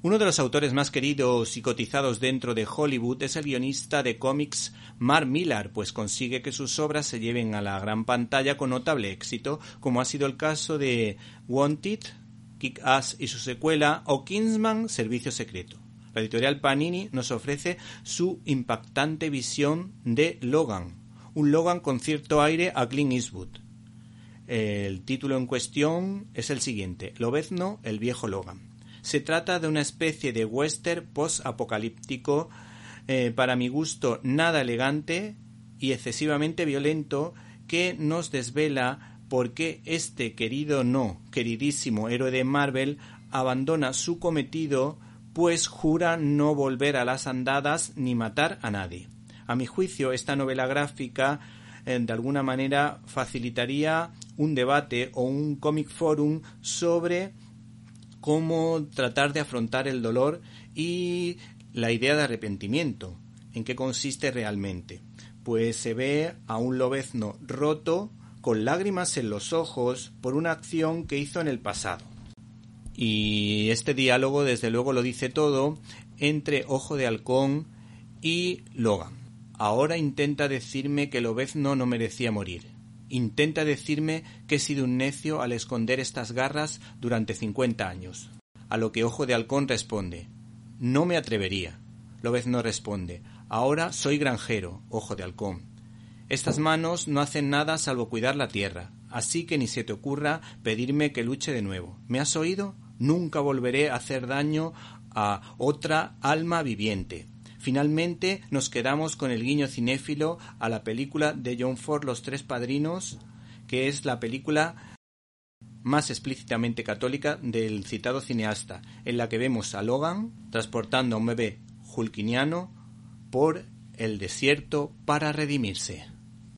Uno de los autores más queridos y cotizados dentro de Hollywood es el guionista de cómics Mark Millar, pues consigue que sus obras se lleven a la gran pantalla con notable éxito, como ha sido el caso de Wanted, Kick-Ass y su secuela, o Kingsman Servicio Secreto. La editorial Panini nos ofrece su impactante visión de Logan, un Logan con cierto aire a Clint Eastwood. El título en cuestión es el siguiente, Lobezno, el viejo Logan. Se trata de una especie de western post-apocalíptico, eh, para mi gusto nada elegante y excesivamente violento, que nos desvela por qué este querido no queridísimo héroe de Marvel abandona su cometido, pues jura no volver a las andadas ni matar a nadie. A mi juicio, esta novela gráfica eh, de alguna manera facilitaría un debate o un comic forum sobre cómo tratar de afrontar el dolor y la idea de arrepentimiento. ¿En qué consiste realmente? Pues se ve a un lobezno roto con lágrimas en los ojos por una acción que hizo en el pasado. Y este diálogo desde luego lo dice todo entre Ojo de Halcón y Logan. Ahora intenta decirme que Lobezno no merecía morir intenta decirme que he sido un necio al esconder estas garras durante cincuenta años. A lo que Ojo de Halcón responde No me atrevería. no responde Ahora soy granjero, Ojo de Halcón. Estas manos no hacen nada salvo cuidar la tierra, así que ni se te ocurra pedirme que luche de nuevo. ¿Me has oído? Nunca volveré a hacer daño a otra alma viviente. Finalmente nos quedamos con el guiño cinéfilo a la película de John Ford Los Tres Padrinos, que es la película más explícitamente católica del citado cineasta, en la que vemos a Logan transportando a un bebé julquiniano por el desierto para redimirse.